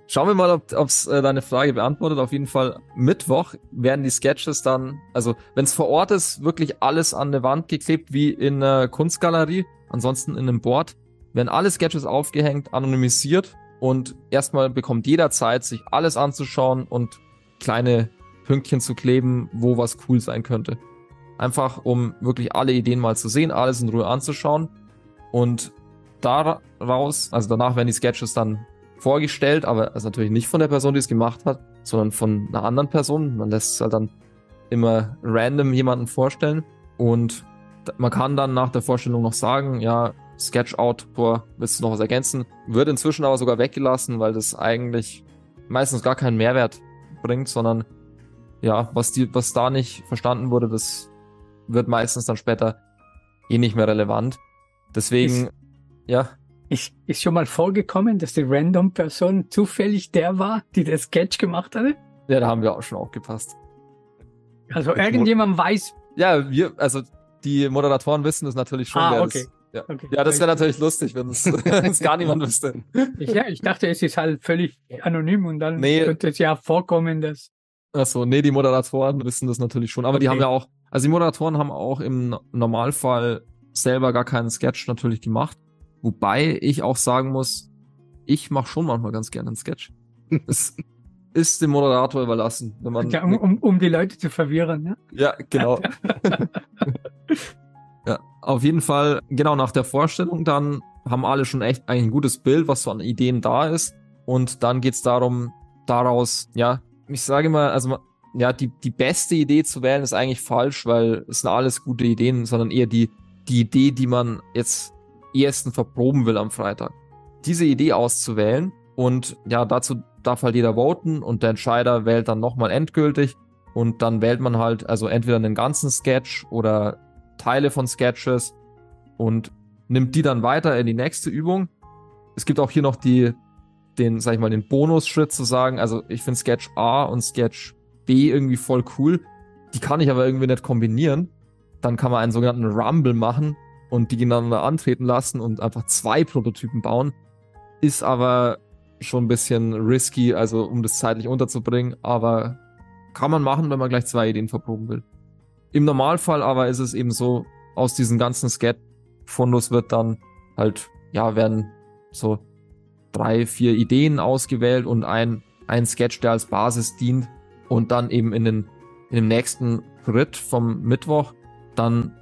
schauen wir mal, ob ob's, äh, deine Frage beantwortet. Auf jeden Fall Mittwoch werden die Sketches dann, also wenn es vor Ort ist, wirklich alles an eine Wand geklebt wie in einer Kunstgalerie. Ansonsten in einem Board werden alle Sketches aufgehängt, anonymisiert und erstmal bekommt jeder Zeit, sich alles anzuschauen und kleine Pünktchen zu kleben, wo was cool sein könnte. Einfach, um wirklich alle Ideen mal zu sehen, alles in Ruhe anzuschauen. Und daraus, also danach werden die Sketches dann vorgestellt, aber also natürlich nicht von der Person, die es gemacht hat, sondern von einer anderen Person. Man lässt es halt dann immer random jemanden vorstellen. Und man kann dann nach der Vorstellung noch sagen, ja, Sketch-Autor, willst du noch was ergänzen? Wird inzwischen aber sogar weggelassen, weil das eigentlich meistens gar keinen Mehrwert bringt, sondern ja, was die, was da nicht verstanden wurde, das wird meistens dann später eh nicht mehr relevant. Deswegen, ja, Ist, ist schon mal vorgekommen, dass die random Person zufällig der war, die das Sketch gemacht hatte? ja, da haben wir auch schon aufgepasst. Also irgendjemand weiß. Ja, wir, also die Moderatoren wissen das natürlich schon. Ah, wer okay. Das, ja. Okay. ja, das wäre natürlich lustig, wenn es gar niemand wüsste. Ich, ja, ich dachte, es ist halt völlig anonym und dann Nee. könnte es ja vorkommen, dass. Achso, nee, die Moderatoren wissen das natürlich schon. Aber die Okay. haben ja auch, also die Moderatoren haben auch im Normalfall selber gar keinen Sketch natürlich gemacht. Wobei ich auch sagen muss, ich mache schon manchmal ganz gerne einen Sketch. es ist dem Moderator überlassen, wenn man. Ja, um, um, um die Leute zu verwirren, ja? Ja, genau. ja, auf jeden Fall, genau nach der Vorstellung dann haben alle schon echt ein gutes Bild, was so an Ideen da ist. Und dann geht's darum, daraus, ja, ich sage mal, also ja, die, die beste Idee zu wählen ist eigentlich falsch, weil es sind alles gute Ideen, sondern eher die, die Idee, die man jetzt ersten verproben will am Freitag. Diese Idee auszuwählen und ja, dazu darf halt jeder voten und der Entscheider wählt dann nochmal endgültig und dann wählt man halt also entweder einen ganzen Sketch oder Teile von Sketches und nimmt die dann weiter in die nächste Übung. Es gibt auch hier noch die, den, sag ich mal, den Bonusschritt zu sagen, also ich finde Sketch A und Sketch B irgendwie voll cool. Die kann ich aber irgendwie nicht kombinieren. Dann kann man einen sogenannten Rumble machen und die gegeneinander antreten lassen und einfach zwei Prototypen bauen. Ist aber schon ein bisschen risky, also um das zeitlich unterzubringen, aber kann man machen, wenn man gleich zwei Ideen verproben will. Im Normalfall aber ist es eben so, aus diesen ganzen Sketch-Fundus wird dann halt, ja, werden so drei, vier Ideen ausgewählt und ein, ein Sketch, der als Basis dient und dann eben in den, in dem nächsten Schritt vom Mittwoch dann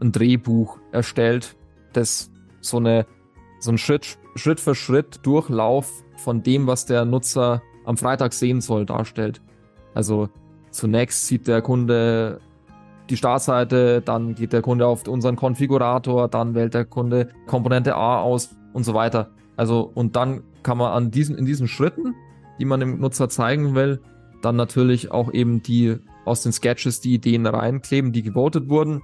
ein Drehbuch erstellt, das so eine, so ein Schritt, Schritt für Schritt Durchlauf von dem, was der Nutzer am Freitag sehen soll, darstellt. Also zunächst sieht der Kunde die Startseite, dann geht der Kunde auf unseren Konfigurator, dann wählt der Kunde Komponente A aus und so weiter. Also und dann kann man an diesen in diesen Schritten, die man dem Nutzer zeigen will, dann natürlich auch eben die aus den Sketches die Ideen reinkleben, die gewotet wurden.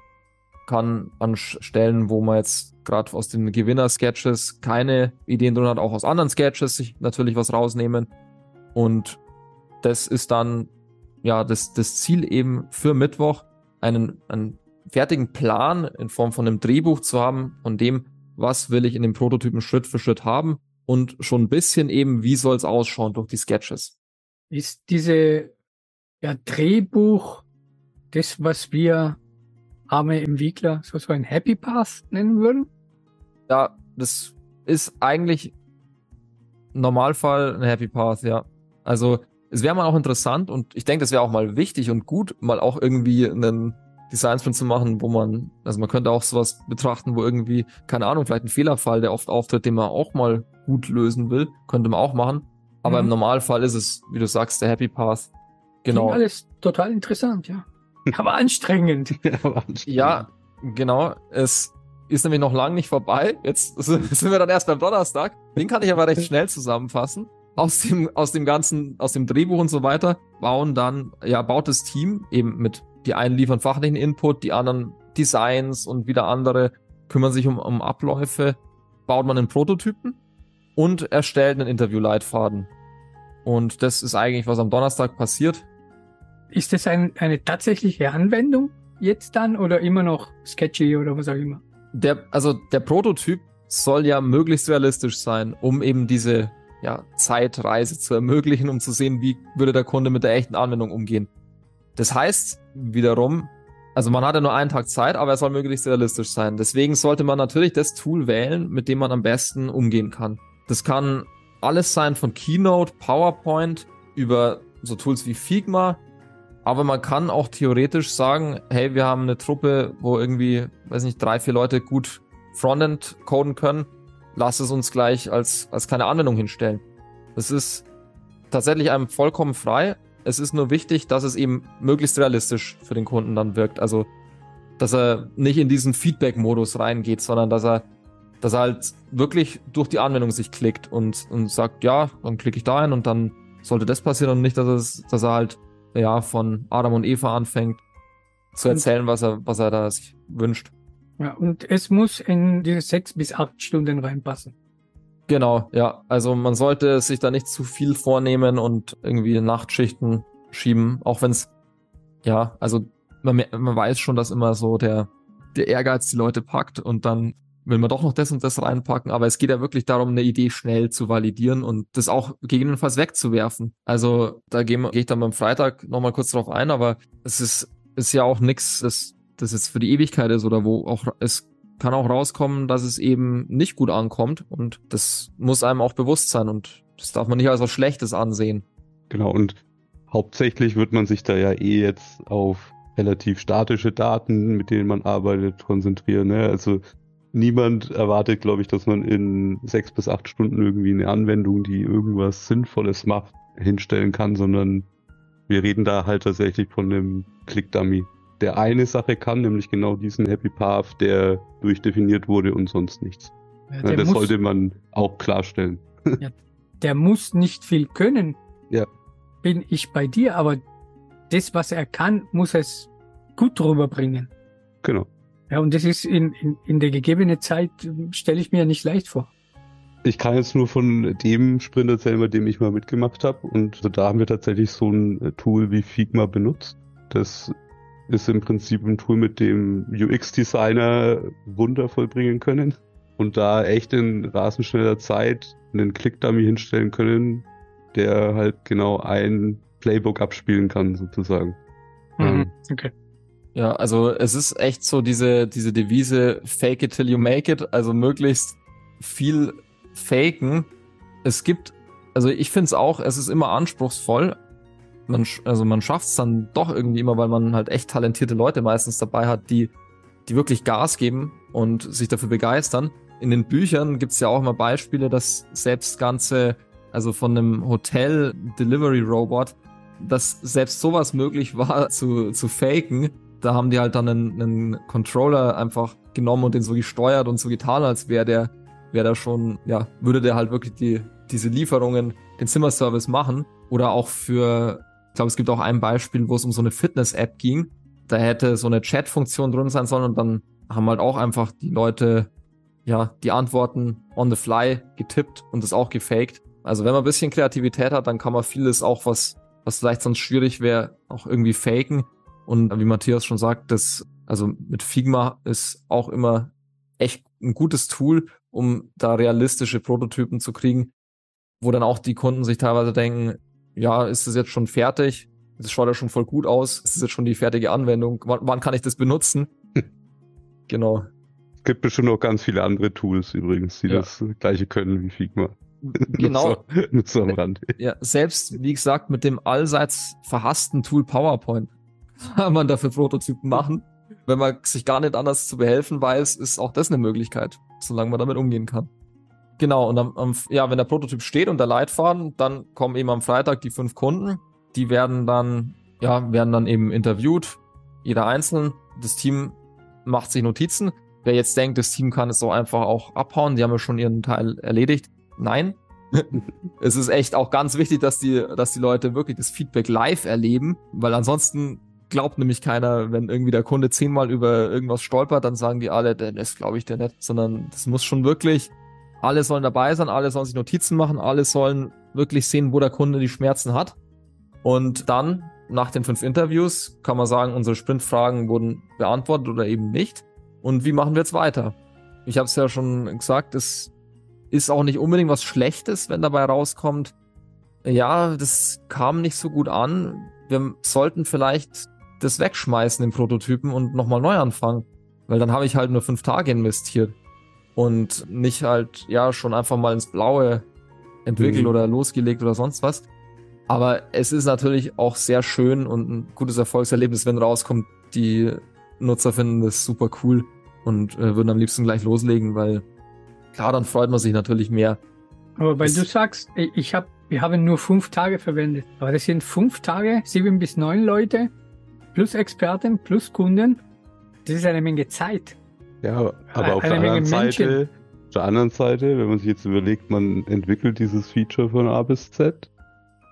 Kann an Stellen, wo man jetzt gerade aus den Gewinner-Sketches keine Ideen drin hat, auch aus anderen Sketches sich natürlich was rausnehmen. Und das ist dann ja das, das Ziel eben für Mittwoch, einen, einen fertigen Plan in Form von einem Drehbuch zu haben, von dem, was will ich in dem Prototypen Schritt für Schritt haben und schon ein bisschen eben, wie soll es ausschauen durch die Sketches. Ist diese ja, Drehbuch das, was wir arme Entwickler so, so ein Happy Path nennen würden? Ja, das ist eigentlich im Normalfall ein Happy Path, ja. Also es wäre mal auch interessant und ich denke, das wäre auch mal wichtig und gut, mal auch irgendwie einen Design Sprint zu machen, wo man, also man könnte auch sowas betrachten, wo irgendwie, keine Ahnung, vielleicht ein Fehlerfall, der oft auftritt, den man auch mal gut lösen will, könnte man auch machen. Aber Mhm. im Normalfall ist es, wie du sagst, der Happy Path. Klingt Genau. alles total interessant, ja. Aber anstrengend. Aber anstrengend. Ja, genau. Es ist nämlich noch lange nicht vorbei. Jetzt sind wir dann erst beim Donnerstag. Den kann ich aber recht schnell zusammenfassen. Aus dem, aus dem ganzen, aus dem Drehbuch und so weiter bauen dann, ja, baut das Team eben mit, die einen liefern fachlichen Input, die anderen Designs und wieder andere kümmern sich um, um Abläufe, baut man einen Prototypen und erstellt einen Interviewleitfaden. Und das ist eigentlich, was am Donnerstag passiert. Ist das ein, eine tatsächliche Anwendung jetzt dann oder immer noch sketchy oder was auch immer? Der, also der Prototyp soll ja möglichst realistisch sein, um eben diese ja, Zeitreise zu ermöglichen, um zu sehen, wie würde der Kunde mit der echten Anwendung umgehen. Das heißt wiederum, also man hat ja nur einen Tag Zeit, aber er soll möglichst realistisch sein. Deswegen sollte man natürlich das Tool wählen, mit dem man am besten umgehen kann. Das kann alles sein von Keynote, PowerPoint über so Tools wie Figma. Aber man kann auch theoretisch sagen, hey, wir haben eine Truppe, wo irgendwie, weiß nicht, drei, vier Leute gut Frontend coden können. Lass es uns gleich als, als kleine Anwendung hinstellen. Das ist tatsächlich einem vollkommen frei. Es ist nur wichtig, dass es eben möglichst realistisch für den Kunden dann wirkt. Also, dass er nicht in diesen Feedback-Modus reingeht, sondern dass er, dass er halt wirklich durch die Anwendung sich klickt und, und sagt, ja, dann klicke ich da ein und dann sollte das passieren und nicht, dass, es, dass er halt, ja, von Adam und Eva anfängt zu erzählen, was er, was er da sich wünscht. Ja, und es muss in diese sechs bis acht Stunden reinpassen. Genau, ja. Also man sollte sich da nicht zu viel vornehmen und irgendwie Nachtschichten schieben, auch wenn es, ja, also man, man weiß schon, dass immer so der, der Ehrgeiz die Leute packt und dann will man doch noch das und das reinpacken, aber es geht ja wirklich darum, eine Idee schnell zu validieren und das auch gegebenenfalls wegzuwerfen. Also da gehe geh ich dann beim Freitag nochmal kurz drauf ein, aber es ist, ist ja auch nichts, das, das jetzt für die Ewigkeit ist oder wo auch es kann auch rauskommen, dass es eben nicht gut ankommt und das muss einem auch bewusst sein und das darf man nicht als was Schlechtes ansehen. Genau, und hauptsächlich wird man sich da ja eh jetzt auf relativ statische Daten, mit denen man arbeitet, konzentrieren. Ne? Also niemand erwartet, glaube ich, dass man in sechs bis acht Stunden irgendwie eine Anwendung, die irgendwas Sinnvolles macht, hinstellen kann, sondern wir reden da halt tatsächlich von einem Click-Dummy, der eine Sache kann, nämlich genau diesen Happy Path, der durchdefiniert wurde und sonst nichts. Ja, Ja, das muss, sollte man auch klarstellen. der muss nicht viel können. Ja. Bin ich bei dir, aber das, was er kann, muss es gut rüberbringen. Genau. Ja, und das ist in, in, in der gegebenen Zeit, stelle ich mir nicht leicht vor. Ich kann jetzt nur von dem Sprint erzählen, bei dem ich mal mitgemacht habe. Und da haben wir tatsächlich so ein Tool wie Figma benutzt. Das ist im Prinzip ein Tool, mit dem UX-Designer Wunder vollbringen können und da echt in rasend schneller Zeit einen Click-Dummy hinstellen können, der halt genau ein Playbook abspielen kann, sozusagen. Mhm. Okay. Ja, also es ist echt so diese, diese Devise fake it till you make it, also möglichst viel faken. Es gibt, also ich finde es auch, es ist immer anspruchsvoll. Man, also man schafft es dann doch irgendwie immer, weil man halt echt talentierte Leute meistens dabei hat, die, die wirklich Gas geben und sich dafür begeistern. In den Büchern gibt's ja auch immer Beispiele, dass selbst ganze, also von einem Hotel Delivery Robot, dass selbst sowas möglich war zu, zu faken. Da haben die halt dann einen, einen Controller einfach genommen und den so gesteuert und so getan, als wäre der, wäre der schon, ja, würde der halt wirklich die, diese Lieferungen, den Zimmerservice machen. Oder auch für, ich glaube, es gibt auch ein Beispiel, wo es um so eine Fitness-App ging. Da hätte so eine Chat-Funktion drin sein sollen und dann haben halt auch einfach die Leute, ja, die Antworten on the fly getippt und das auch gefaked. Also wenn man ein bisschen Kreativität hat, dann kann man vieles auch, was, was vielleicht sonst schwierig wäre, auch irgendwie faken. Und wie Matthias schon sagt, das, also mit Figma ist auch immer echt ein gutes Tool, um da realistische Prototypen zu kriegen, wo dann auch die Kunden sich teilweise denken, ja, ist das jetzt schon fertig? Das schaut ja schon voll gut aus. Ist das jetzt schon die fertige Anwendung? Wann, wann kann ich das benutzen? genau. Es gibt bestimmt noch ganz viele andere Tools übrigens, die Ja. das gleiche können wie Figma. Genau. Nur so, nur so am Rand. Ja, selbst, wie gesagt, mit dem allseits verhassten Tool PowerPoint kann man dafür Prototypen machen. Wenn man sich gar nicht anders zu behelfen weiß, ist auch das eine Möglichkeit, solange man damit umgehen kann. Genau, und am, am, ja, wenn der Prototyp steht und der Leitfaden, dann kommen eben am Freitag die fünf Kunden. Die werden dann, ja, werden dann eben interviewt. jeder einzeln. Das Team macht sich Notizen. Wer jetzt denkt, das Team kann es so einfach auch abhauen, die haben ja schon ihren Teil erledigt. Nein. es ist echt auch ganz wichtig, dass die, dass die Leute wirklich das Feedback live erleben, weil ansonsten glaubt nämlich keiner, wenn irgendwie der Kunde zehnmal über irgendwas stolpert, dann sagen die alle, das glaube ich dir nicht, sondern das muss schon wirklich, alle sollen dabei sein, alle sollen sich Notizen machen, alle sollen wirklich sehen, wo der Kunde die Schmerzen hat. Und dann, nach den fünf Interviews, kann man sagen, unsere Sprintfragen wurden beantwortet oder eben nicht. Und wie machen wir jetzt weiter? Ich habe es ja schon gesagt, es ist auch nicht unbedingt was Schlechtes, wenn dabei rauskommt, ja, das kam nicht so gut an. Wir sollten vielleicht das wegschmeißen, den Prototypen, und nochmal neu anfangen. Weil dann habe ich halt nur fünf Tage investiert. Und nicht halt, ja, schon einfach mal ins Blaue entwickelt mhm. oder losgelegt oder sonst was. Aber es ist natürlich auch sehr schön und ein gutes Erfolgserlebnis, wenn rauskommt, die Nutzer finden das super cool und äh, würden am liebsten gleich loslegen, weil klar, dann freut man sich natürlich mehr. Aber weil das, du sagst, ich habe, wir haben nur fünf Tage verwendet, aber das sind fünf Tage, sieben bis neun Leute, plus Experten, plus Kunden. Das ist eine Menge Zeit. Ja, aber auf der anderen Seite, auf der anderen Seite, wenn man sich jetzt überlegt, man entwickelt dieses Feature von A bis Z,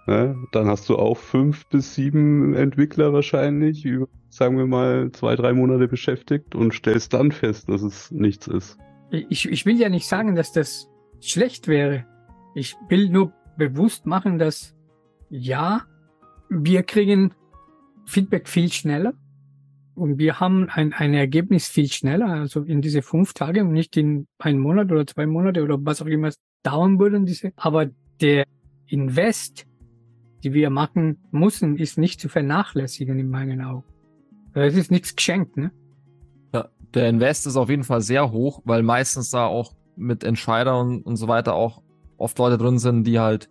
ne, dann hast du auch fünf bis sieben Entwickler wahrscheinlich, über, sagen wir mal, zwei, drei Monate beschäftigt und stellst dann fest, dass es nichts ist. Ich, ich will ja nicht sagen, dass das schlecht wäre. Ich will nur bewusst machen, dass ja, wir kriegen Feedback viel schneller und wir haben ein, ein Ergebnis viel schneller, also in diese fünf Tage und nicht in einen Monat oder zwei Monate oder was auch immer es dauern würde. Diese. Aber der Invest, die wir machen müssen, ist nicht zu vernachlässigen in meinen Augen. Es ist nichts geschenkt, ne? Ja, der Invest ist auf jeden Fall sehr hoch, weil meistens da auch mit Entscheider und, und so weiter auch oft Leute drin sind, die halt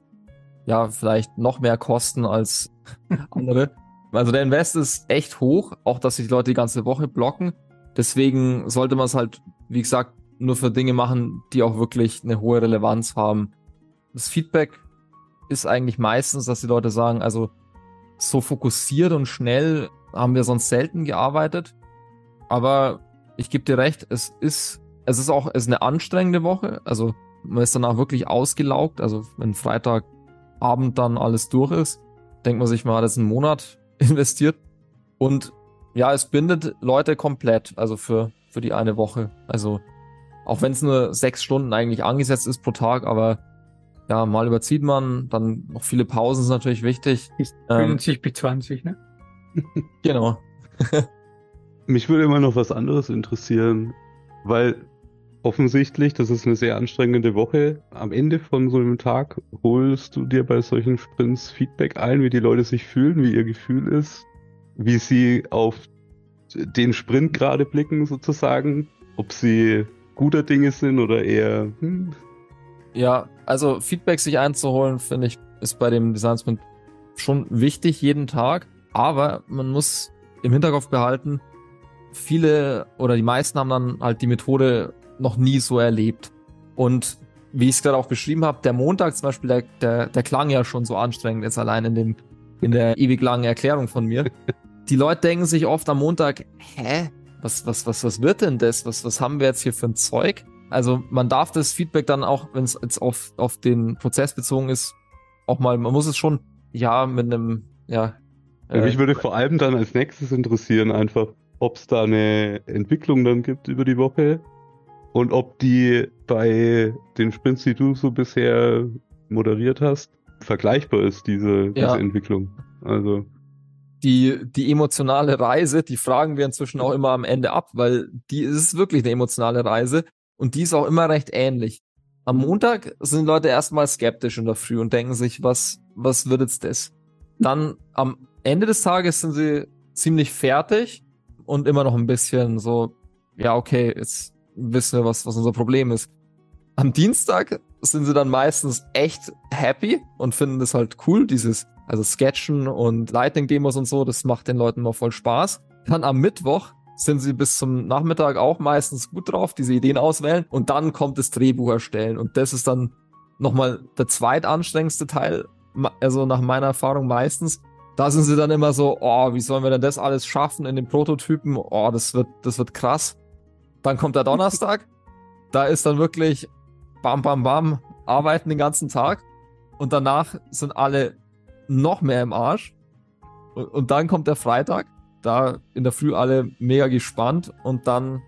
ja vielleicht noch mehr kosten als andere. Also der Invest ist echt hoch, auch dass sich Leute die ganze Woche blocken. Deswegen sollte man es halt, wie gesagt, nur für Dinge machen, die auch wirklich eine hohe Relevanz haben. Das Feedback ist eigentlich meistens, dass die Leute sagen, also so fokussiert und schnell haben wir sonst selten gearbeitet. Aber ich gebe dir recht, es ist, es ist auch, es ist eine anstrengende Woche. Also man ist danach wirklich ausgelaugt. Also wenn Freitagabend dann alles durch ist, denkt man sich mal, das ist ein Monat investiert. Und ja, es bindet Leute komplett, also für, für die eine Woche. Also auch wenn es nur sechs Stunden eigentlich angesetzt ist pro Tag, aber ja, mal überzieht man, dann noch viele Pausen ist natürlich wichtig. Ist ähm, sich bis 20, ne? genau. Mich würde immer noch was anderes interessieren, weil offensichtlich, das ist eine sehr anstrengende Woche. Am Ende von so einem Tag holst du dir bei solchen Sprints Feedback ein, wie die Leute sich fühlen, wie ihr Gefühl ist, wie sie auf den Sprint gerade blicken sozusagen, ob sie guter Dinge sind oder eher. Hm. Ja, also Feedback sich einzuholen, finde ich, ist bei dem Design Sprint schon wichtig jeden Tag, aber man muss im Hinterkopf behalten, viele oder die meisten haben dann halt die Methode noch nie so erlebt. Und wie ich es gerade auch beschrieben habe, der Montag zum Beispiel, der, der, der klang ja schon so anstrengend jetzt allein in dem in der ewig langen Erklärung von mir. Die Leute denken sich oft am Montag, hä, was was was was wird denn das? Was was haben wir jetzt hier für ein Zeug? Also man darf das Feedback dann auch, wenn es jetzt auf auf den Prozess bezogen ist, auch mal, man muss es schon ja mit einem ja. Äh, mich würde vor allem dann als nächstes interessieren einfach, ob es da eine Entwicklung dann gibt über die Woche und ob die bei den Sprints, die du so bisher moderiert hast, vergleichbar ist, diese, ja. diese Entwicklung. Also. Die, die emotionale Reise, die fragen wir inzwischen auch immer am Ende ab, weil die ist wirklich eine emotionale Reise und die ist auch immer recht ähnlich. Am Montag sind Leute erstmal skeptisch in der Früh und denken sich, was, was wird jetzt das? Dann am Ende des Tages sind sie ziemlich fertig und immer noch ein bisschen so, ja, okay, jetzt wissen wir, was, was unser Problem ist. Am Dienstag sind sie dann meistens echt happy und finden das halt cool, dieses, also Sketchen und Lightning-Demos und so, das macht den Leuten mal voll Spaß. Dann am Mittwoch sind sie bis zum Nachmittag auch meistens gut drauf, diese Ideen auswählen und dann kommt das Drehbuch erstellen und das ist dann nochmal der zweitanstrengendste Teil, also nach meiner Erfahrung meistens, Da sind sie dann immer so, oh, wie sollen wir denn das alles schaffen in den Prototypen? Oh, das wird, das wird krass. Dann kommt der Donnerstag. da ist dann wirklich bam, bam, bam, arbeiten den ganzen Tag. Und danach sind alle noch mehr im Arsch. Und, und dann kommt der Freitag. Da in der Früh alle mega gespannt und dann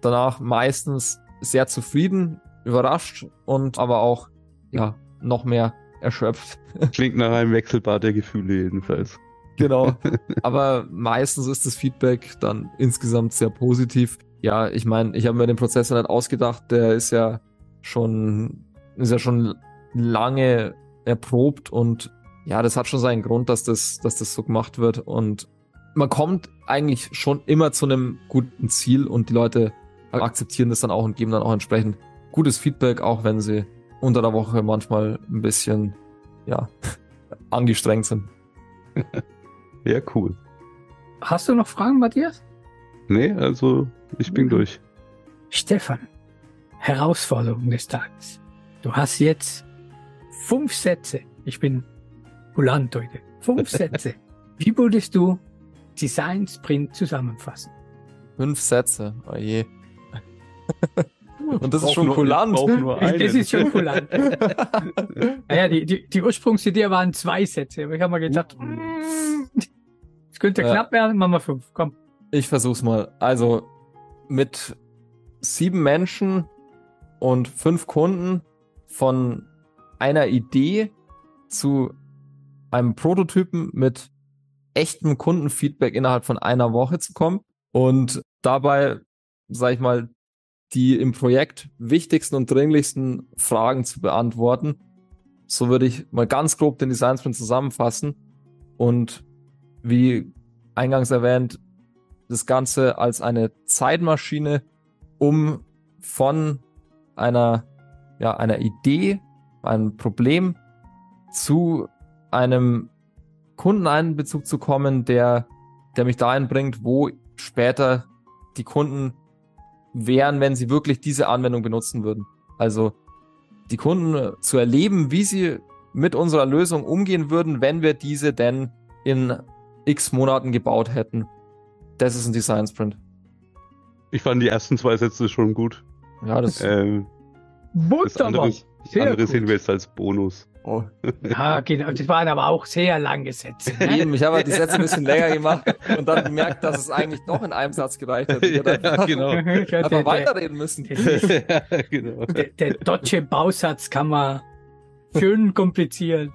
danach meistens sehr zufrieden, überrascht und aber auch, ja, noch mehr erschöpft. Klingt nach einem Wechselbad der Gefühle jedenfalls. Genau. Aber meistens ist das Feedback dann insgesamt sehr positiv. Ja, ich meine, ich habe mir den Prozess nicht ausgedacht, der ist ja schon, ist ja schon lange erprobt und ja, das hat schon seinen Grund, dass das, dass das so gemacht wird und man kommt eigentlich schon immer zu einem guten Ziel und die Leute akzeptieren das dann auch und geben dann auch entsprechend gutes Feedback, auch wenn sie unter der Woche manchmal ein bisschen, ja, angestrengt sind. ja, cool. Hast du noch Fragen, Matthias? Nee, also ich bin durch. Stefan, Herausforderung des Tages. Du hast jetzt fünf Sätze. Ich bin kulant heute. Fünf Sätze. Wie würdest du Design Sprint zusammenfassen? Fünf Sätze. Oh je. Und das ist schon nur, kulant. Das ist schon kulant. naja, die, die, die Ursprungsidee waren zwei Sätze, aber ich habe mal gedacht, es könnte ja. knapp werden, machen wir fünf. Komm. Ich versuch's mal. Also mit sieben Menschen und fünf Kunden von einer Idee zu einem Prototypen mit echtem Kundenfeedback innerhalb von einer Woche zu kommen und dabei, sag ich mal, die im Projekt wichtigsten und dringlichsten Fragen zu beantworten. So würde ich mal ganz grob den Design Sprint zusammenfassen und wie eingangs erwähnt, das Ganze als eine Zeitmaschine, um von einer, ja, einer Idee, einem Problem zu einem Kundeneinbezug zu kommen, der, der mich dahin bringt, wo später die Kunden wären, wenn sie wirklich diese Anwendung benutzen würden. Also die Kunden zu erleben, wie sie mit unserer Lösung umgehen würden, wenn wir diese denn in x Monaten gebaut hätten. Das ist ein Design Sprint. Ich fand die ersten zwei Sätze schon gut. Ja, das. Ähm, das andere, andere sehen wir jetzt als Bonus. Oh. Ja, genau. Das waren aber auch sehr lange Sätze. Ne? Eben, ich habe halt die Sätze ein bisschen länger gemacht und dann gemerkt, dass es eigentlich doch in einem Satz gereicht hat. Ich ja, genau. Aber weiterreden müssen. ja, genau. Der, der deutsche Bausatz kann man schön komplizieren,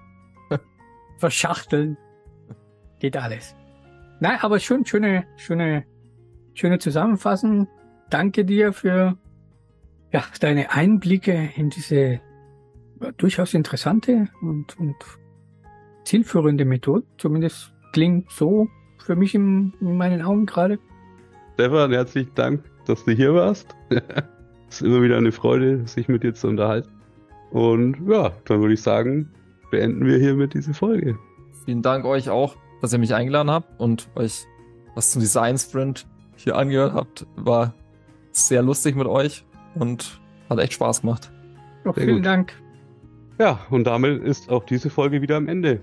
verschachteln. Geht alles. Nein, aber schon schöne, schöne, schöne Zusammenfassung. Danke dir für ja, deine Einblicke in diese durchaus interessante und, und zielführende Methode. Zumindest klingt so für mich in, in meinen Augen gerade. Stefan, herzlichen Dank, dass du hier warst. Es ist immer wieder eine Freude, sich mit dir zu unterhalten. Und ja, dann würde ich sagen, beenden wir hiermit diese Folge. Vielen Dank euch auch, dass ihr mich eingeladen habt und euch was zum Design Sprint hier angehört habt. War sehr lustig mit euch und hat echt Spaß gemacht. Auch vielen gut. Dank. Ja, und damit ist auch diese Folge wieder am Ende.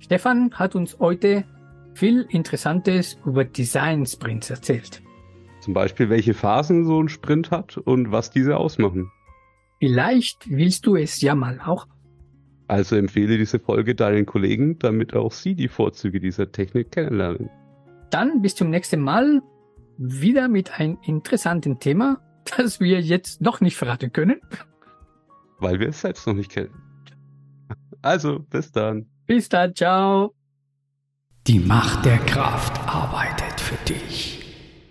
Stefan hat uns heute viel Interessantes über Design Sprints erzählt. Zum Beispiel, welche Phasen so ein Sprint hat und was diese ausmachen. Vielleicht willst du es ja mal auch. Also empfehle diese Folge deinen Kollegen, damit auch sie die Vorzüge dieser Technik kennenlernen. Dann bis zum nächsten Mal wieder mit einem interessanten Thema, das wir jetzt noch nicht verraten können weil wir es selbst noch nicht kennen. Also, bis dann. Bis dann, ciao. Die Macht der Kraft arbeitet für dich.